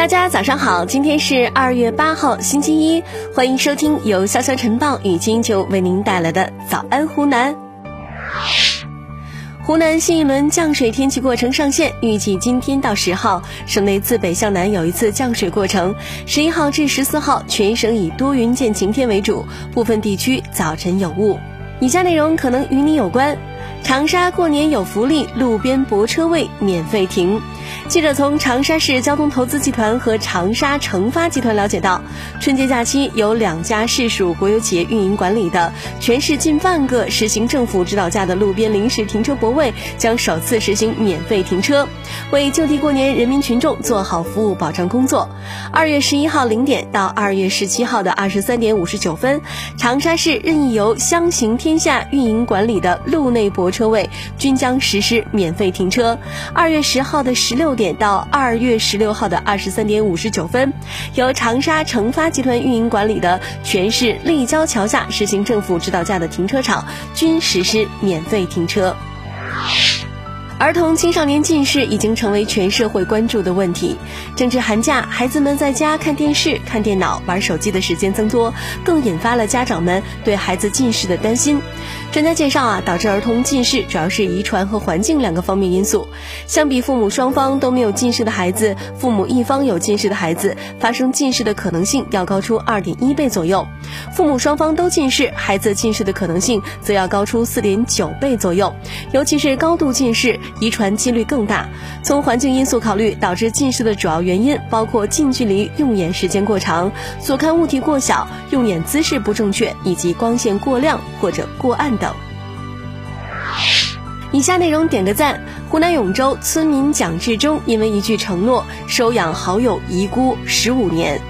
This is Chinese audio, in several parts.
大家早上好，今天是二月八号，星期一，欢迎收听由潇潇晨报与金九为您带来的早安湖南。湖南新一轮降水天气过程上线，预计今天到十号，省内自北向南有一次降水过程。十一号至十四号，全省以多云见晴天为主，部分地区早晨有雾。以下内容可能与你有关。长沙过年有福利，路边泊车位免费停。记者从长沙市交通投资集团和长沙城发集团了解到，春节假期有两家市属国有企业运营管理的全市近万个实行政府指导价的路边临时停车泊位将首次实行免费停车，为就地过年人民群众做好服务保障工作。二月十一号零点到二月十七号的二十三点五十九分，长沙市任意由湘行天下运营管理的路内泊车位均将实施免费停车。二月十号的十六。点到二月十六号的二十三点五十九分，由长沙成发集团运营管理的全市立交桥下实行政府指导价的停车场均实施免费停车。儿童青少年近视已经成为全社会关注的问题。正值寒假，孩子们在家看电视、看电脑、玩手机的时间增多，更引发了家长们对孩子近视的担心。专家介绍啊，导致儿童近视主要是遗传和环境两个方面因素。相比父母双方都没有近视的孩子，父母一方有近视的孩子，发生近视的可能性要高出二点一倍左右；父母双方都近视，孩子近视的可能性则要高出四点九倍左右。尤其是高度近视，遗传几率更大。从环境因素考虑，导致近视的主要原因包括近距离用眼时间过长、所看物体过小、用眼姿势不正确，以及光线过亮或者过暗。等，以下内容点个赞。湖南永州村民蒋志忠因为一句承诺，收养好友遗孤十五年。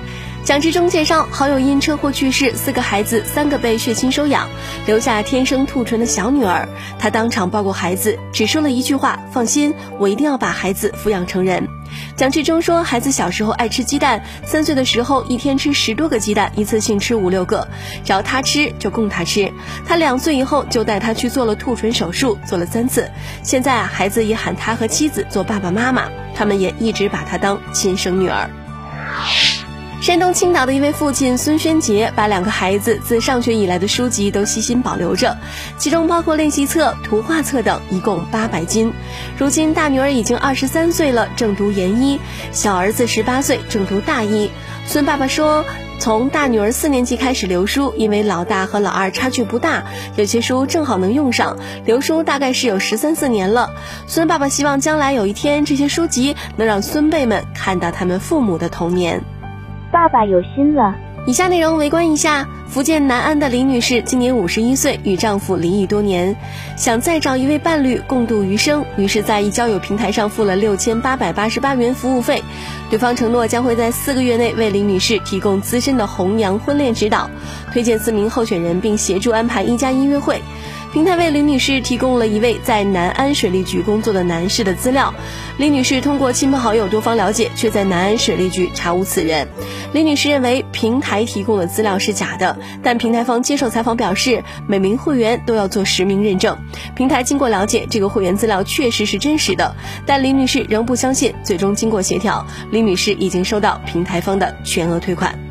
蒋志忠介绍，好友因车祸去世，四个孩子三个被血亲收养，留下天生兔唇的小女儿。他当场抱过孩子，只说了一句话：“放心，我一定要把孩子抚养成人。”蒋志忠说，孩子小时候爱吃鸡蛋，三岁的时候一天吃十多个鸡蛋，一次性吃五六个，只要他吃就供他吃。他两岁以后就带他去做了兔唇手术，做了三次。现在啊，孩子也喊他和妻子做爸爸妈妈，他们也一直把他当亲生女儿。山东青岛的一位父亲孙宣杰，把两个孩子自上学以来的书籍都悉心保留着，其中包括练习册、图画册等，一共八百斤。如今大女儿已经二十三岁了，正读研一；小儿子十八岁，正读大一。孙爸爸说，从大女儿四年级开始留书，因为老大和老二差距不大，有些书正好能用上。留书大概是有十三四年了。孙爸爸希望将来有一天，这些书籍能让孙辈们看到他们父母的童年。爸爸有心了。以下内容围观一下：福建南安的李女士今年五十一岁，与丈夫离异多年，想再找一位伴侣共度余生，于是，在一交友平台上付了六千八百八十八元服务费，对方承诺将会在四个月内为李女士提供资深的红娘婚恋指导，推荐四名候选人，并协助安排一家音乐会。平台为李女士提供了一位在南安水利局工作的男士的资料，李女士通过亲朋好友多方了解，却在南安水利局查无此人。李女士认为平台还提供的资料是假的，但平台方接受采访表示，每名会员都要做实名认证。平台经过了解，这个会员资料确实是真实的，但李女士仍不相信。最终经过协调，李女士已经收到平台方的全额退款。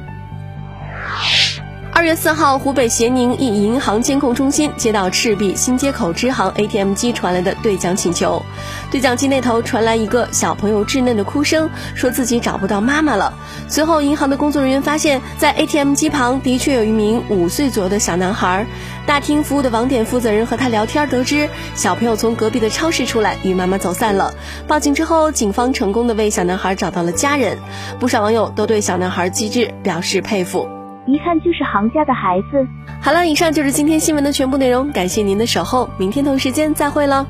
二月四号，湖北咸宁一银行监控中心接到赤壁新街口支行 ATM 机传来的兑奖请求，兑奖机那头传来一个小朋友稚嫩的哭声，说自己找不到妈妈了。随后，银行的工作人员发现，在 ATM 机旁的确有一名五岁左右的小男孩。大厅服务的网点负责人和他聊天，得知小朋友从隔壁的超市出来，与妈妈走散了。报警之后，警方成功的为小男孩找到了家人。不少网友都对小男孩机智表示佩服。一看就是行家的孩子。好了，以上就是今天新闻的全部内容，感谢您的守候，明天同时间再会了。